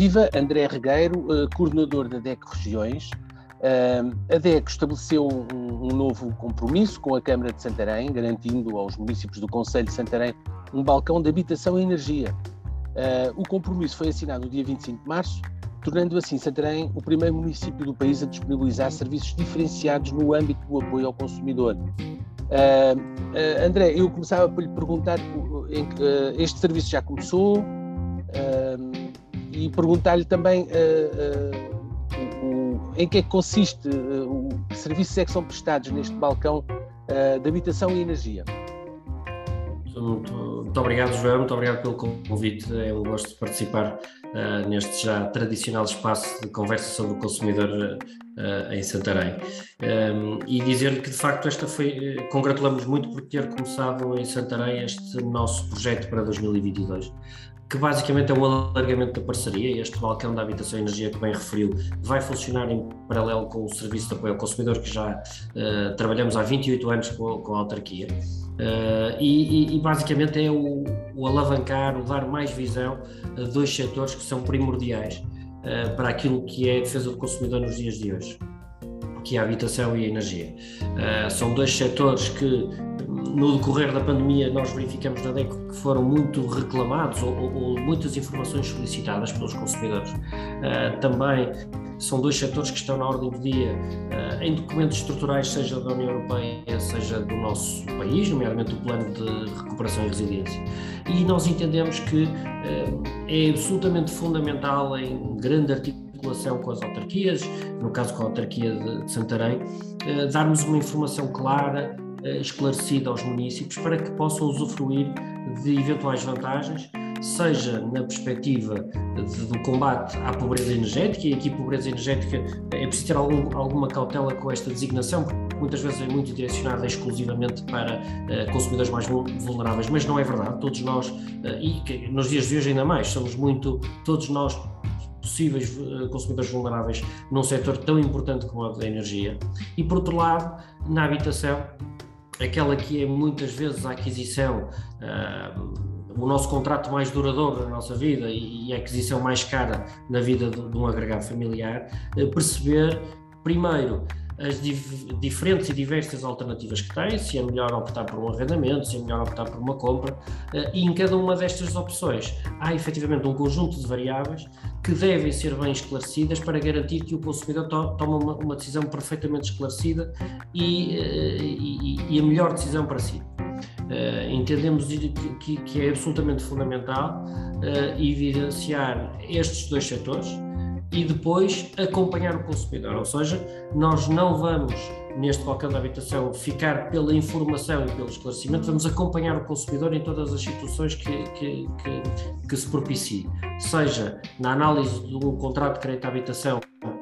Viva André Regueiro, coordenador da DEC Regiões. a DEC estabeleceu um, novo compromisso com a Câmara de Santarém, garantindo aos municípios do Conselho de Santarém um balcão de habitação e energia. o compromisso foi assinado no dia 25 de março tornando assim Santarém o primeiro município do país a disponibilizar serviços diferenciados no âmbito do apoio ao consumidor. Uh, André, eu começava por lhe perguntar: uh, este serviço já começou? E perguntar-lhe também em que é que consiste, o, que serviços é que são prestados neste balcão de habitação e energia. Muito, muito, obrigado, João, muito obrigado pelo convite. É um gosto de participar uh, neste já tradicional espaço de conversa sobre o consumidor uh, em Santarém. Um, e dizer-lhe que, de facto, esta foi. Congratulamos muito por ter começado em Santarém este nosso projeto para 2022 que basicamente é um alargamento da parceria. Este balcão da habitação e energia que bem referiu vai funcionar em paralelo com o serviço de apoio ao consumidor que já uh, trabalhamos há 28 anos com, com a autarquia. Uh, e, e, basicamente é o, o, alavancar, o dar mais visão a dois setores que são primordiais uh, para aquilo que é a defesa do consumidor nos dias de hoje, que é a habitação e a energia. São dois setores que no decorrer da pandemia nós verificamos na DECO que foram muito reclamados ou, ou, muitas informações solicitadas pelos consumidores. também são dois setores que estão na ordem do dia uh, em documentos estruturais, seja da União Europeia, seja do nosso país, nomeadamente o Plano de Recuperação e Resiliência. E nós entendemos que uh, é absolutamente fundamental, em grande articulação com as autarquias, no caso com a autarquia de, de Santarém, uh, darmos uma informação clara, esclarecida aos municípios para que possam usufruir de eventuais vantagens seja na perspectiva de, do combate à pobreza energética, e aqui pobreza energética é preciso ter algum, alguma cautela com esta designação, porque muitas vezes é muito direcionada exclusivamente para uh, consumidores mais vulneráveis, mas não é verdade, todos nós, uh, e que, nos dias de hoje ainda mais, somos muito, todos nós possíveis consumidores vulneráveis num setor tão importante como a da energia. E por outro lado, na habitação, aquela que é muitas vezes a aquisição uh, o nosso contrato mais duradouro na nossa vida e a aquisição mais cara na vida de, de um agregado familiar, eh, perceber, primeiro, as dif diferentes e diversas alternativas que tem, se é melhor optar por um arrendamento, se é melhor optar por uma compra, uh, e em cada uma destas opções há efetivamente um conjunto de variáveis que devem ser bem esclarecidas para garantir que o consumidor to uma, uma, decisão perfeitamente esclarecida e, uh, e, e a melhor decisão para si. Uh, entendemos que, que, é absolutamente fundamental uh, evidenciar estes dois setores e depois acompanhar o consumidor, ou seja, nós não vamos neste balcão da habitação ficar pela informação e pelo esclarecimento, vamos acompanhar o consumidor em todas as situações que, que, que, que se propicie, seja na análise um contrato de crédito à habitação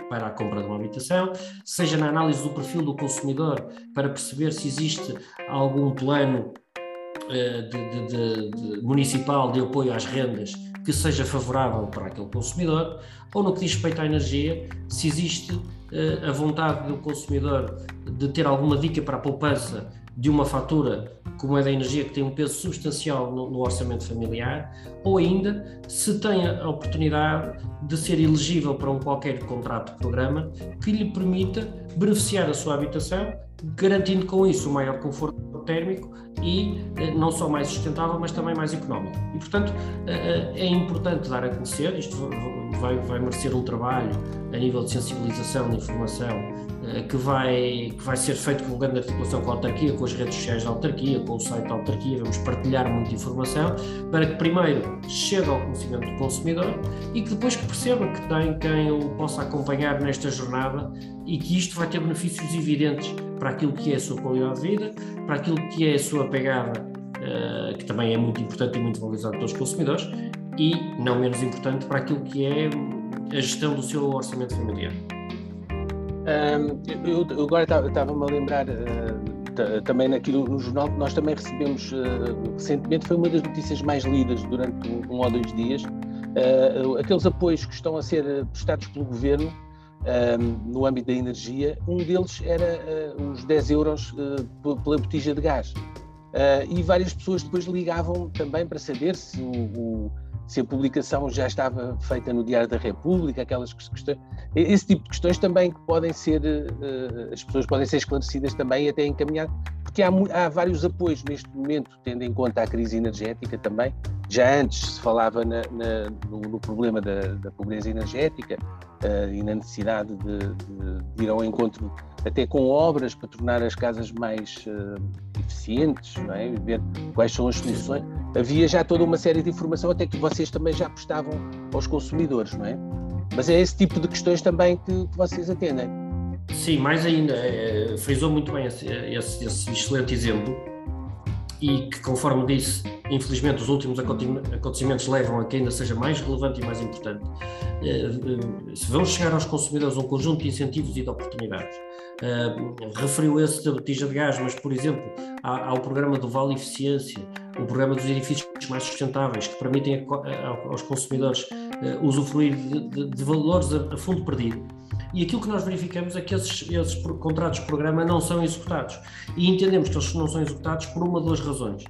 para a compra de uma habitação, seja na análise do perfil do consumidor para perceber se existe algum plano de, de, de, municipal de apoio às rendas que seja favorável para aquele consumidor, ou no que diz respeito à energia, se existe uh, a vontade do consumidor de ter alguma dica para a poupança de uma fatura como é da energia que tem um peso substancial no, no, orçamento familiar, ou ainda se tem a oportunidade de ser elegível para um qualquer contrato de programa que lhe permita beneficiar a sua habitação, garantindo com isso o maior conforto térmico e eh, não só mais sustentável, mas também mais económico. E, portanto, eh, eh, é importante dar a conhecer, isto vai, vai merecer um trabalho a nível de sensibilização, de informação, que vai, que vai ser feito com grande articulação com a autarquia, com as redes sociais da autarquia, com o site da autarquia, vamos partilhar muita informação para que primeiro chegue ao conhecimento do consumidor e que depois que perceba que tem quem o possa acompanhar nesta jornada e que isto vai ter benefícios evidentes para aquilo que é a sua qualidade de vida, para aquilo que é a sua pegada, uh, que também é muito importante e muito valorizado pelos consumidores, e, não menos importante, para aquilo que é a gestão do seu orçamento familiar. Um, eu, eu, agora estava-me a lembrar uh, também naquilo no jornal que nós também recebemos uh, recentemente, foi uma das notícias mais lidas durante um, um ou dois dias. Uh, aqueles apoios que estão a ser prestados pelo governo no âmbito da energia, um deles era os 10 euros pela botija de gás. E várias pessoas depois ligavam também para saber se o, o, se a publicação já estava feita no Diário da República, aquelas questões, esse tipo de questões também que podem ser, uh, as pessoas podem ser esclarecidas também e até encaminhar, porque há, há, vários apoios neste momento, tendo em conta a crise energética também. Já antes se falava na, na, no, no, problema da, da pobreza energética uh, e na necessidade de, de, de, ir ao encontro até com obras para tornar as casas mais uh, eficientes, não é? ver quais são as soluções. Havia já toda uma série de informação, até que vocês também já prestavam aos consumidores, não é? Mas é esse tipo de questões também que, que vocês atendem. Sim, mais ainda, é, frisou muito bem esse, esse, esse, excelente exemplo e que, conforme disse, infelizmente os últimos acontecimentos levam a que ainda seja mais relevante e mais importante. É, se vamos chegar aos consumidores um conjunto de incentivos e de oportunidades, é, referiu esse da botija de gás, mas, por exemplo, há, há o programa do Vale Eficiência, o programa dos edifícios mais sustentáveis, que permitem aos consumidores usufruir de, de, de valores a fundo perdido e aquilo que nós verificamos é que esses, esses contratos de programa não são executados. E entendemos que eles não são executados por uma ou duas razões.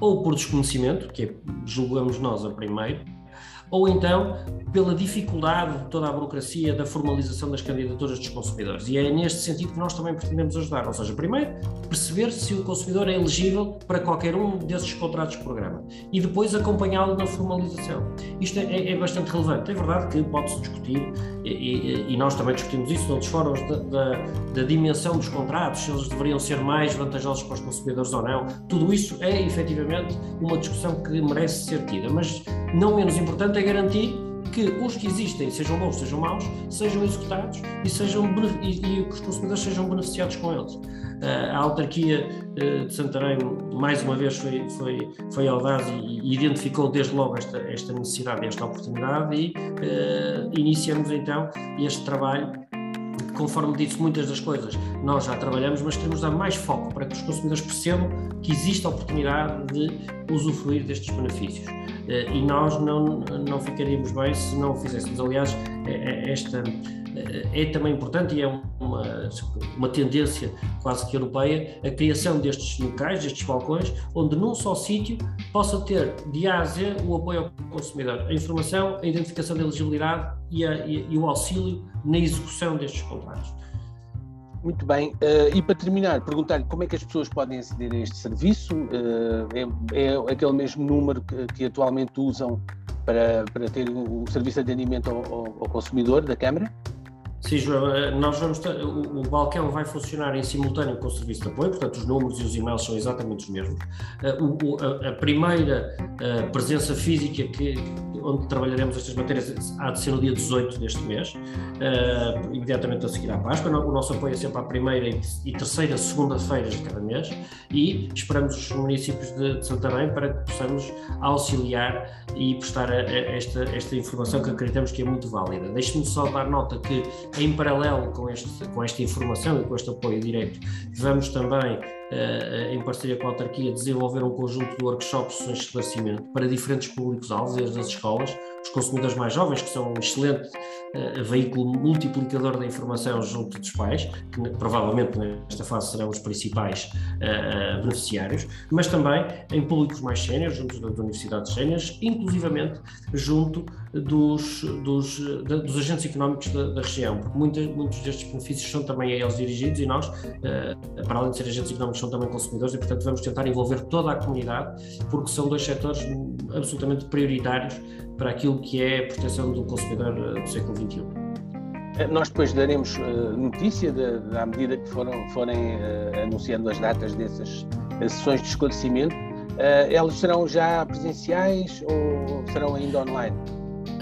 Ou por desconhecimento, que é, julgamos nós a primeiro, ou então pela dificuldade de toda a burocracia da formalização das candidaturas dos consumidores. E é neste sentido que nós também pretendemos ajudar. Ou seja, primeiro, perceber se o consumidor é elegível para qualquer um desses contratos de programa e depois acompanhá-lo na formalização. Isto é, é, é, bastante relevante. É verdade que pode-se discutir, e, e, e, nós também discutimos isso noutros fóruns, da, da, da, dimensão dos contratos, se eles deveriam ser mais vantajosos para os consumidores ou não. Tudo isso é efetivamente uma discussão que merece ser tida, mas não menos importante é garantir que os que existem, sejam bons, sejam maus, sejam executados e, sejam, e, e que os consumidores sejam beneficiados com eles. Uh, a autarquia uh, de Santarém, mais uma vez, foi, foi, foi audaz e, e identificou desde logo esta, esta necessidade, esta oportunidade e uh, iniciamos então este trabalho conforme disse, muitas das coisas nós já trabalhamos, mas queremos dar mais foco para que os consumidores percebam que existe a oportunidade de usufruir destes benefícios. Eh, e nós não, não ficaríamos bem se não o fizéssemos. Aliás, é, é, esta eh, é também importante e é uma, uma tendência quase que europeia a criação destes locais, destes balcões, onde num só sítio possa ter de A a Z o apoio ao consumidor, a informação, a identificação da elegibilidade e, a, e, e o auxílio na execução destes contratos. Muito bem. Uh, e para terminar, perguntar-lhe como é que as pessoas podem aceder a este serviço? Uh, é, é, aquele mesmo número que, que, atualmente usam para, para ter o, serviço de atendimento ao, ao, consumidor da Câmara? Sim, João, eh, nós vamos o, o, balcão vai funcionar em simultâneo com o serviço de apoio, portanto os números e os e-mails são exatamente os mesmos. O, a, a, primeira a presença física que, onde trabalharemos estas matérias há de ser no dia 18 deste mês, uh, imediatamente a seguir à Páscoa. O nosso apoio é sempre à primeira e terceira segunda-feiras de cada mês e esperamos os municípios de, de Santarém para que possamos auxiliar e prestar a, a esta, esta informação que acreditamos que é muito válida. Deixe-me só dar nota que, em paralelo com, este, com esta informação e com este apoio direto, vamos também eh, em parceria com a autarquia, desenvolver um conjunto de workshops, de esclarecimento para diferentes públicos-alvos, desde as escolas, os consumidores mais jovens, que são um excelente uh, veículo multiplicador da informação junto dos pais, que provavelmente nesta fase serão os principais uh, beneficiários, mas também em públicos mais séniores, junto das universidades séniores, inclusivamente junto dos, dos, da, dos agentes económicos da, da região, porque muitos, muitos destes benefícios são também a eles dirigidos e nós, uh, para além de ser agentes económicos, são também consumidores e, portanto, vamos tentar envolver toda a comunidade, porque são dois setores absolutamente prioritários para aquilo que é a proteção do consumidor eh, do século XXI. Eh, nós depois daremos uh, notícia de, de, à medida que foram, forem anunciando as datas dessas sessões de esclarecimento. Elas serão já presenciais ou serão ainda online?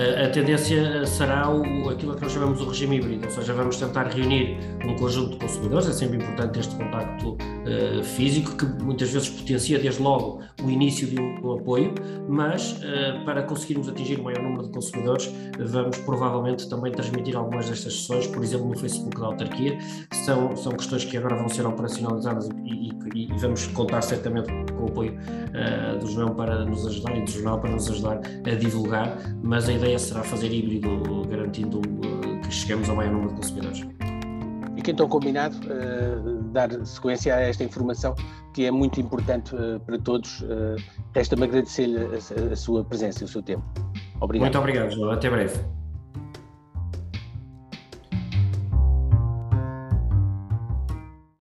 A, tendência será o, aquilo que nós chamamos o regime híbrido, ou seja, vamos tentar reunir um conjunto de consumidores, é sempre importante este contacto uh, físico, que muitas vezes potencia desde logo o início de um, apoio, mas uh, para conseguirmos atingir o maior número de consumidores, vamos provavelmente também transmitir algumas destas sessões, por exemplo, no Facebook da autarquia, são, são questões que agora vão ser operacionalizadas e, e, e vamos contar certamente com o apoio uh, do João para nos ajudar e do jornal para nos ajudar a divulgar, mas a ideia será fazer híbrido, garantindo uh, que chegamos ao maior número de consumidores. Fica então combinado uh, dar sequência a esta informação que é muito importante para todos. Resta-me agradecer-lhe a, a, sua presença e o seu tempo. Obrigado. Muito obrigado, João. Até breve.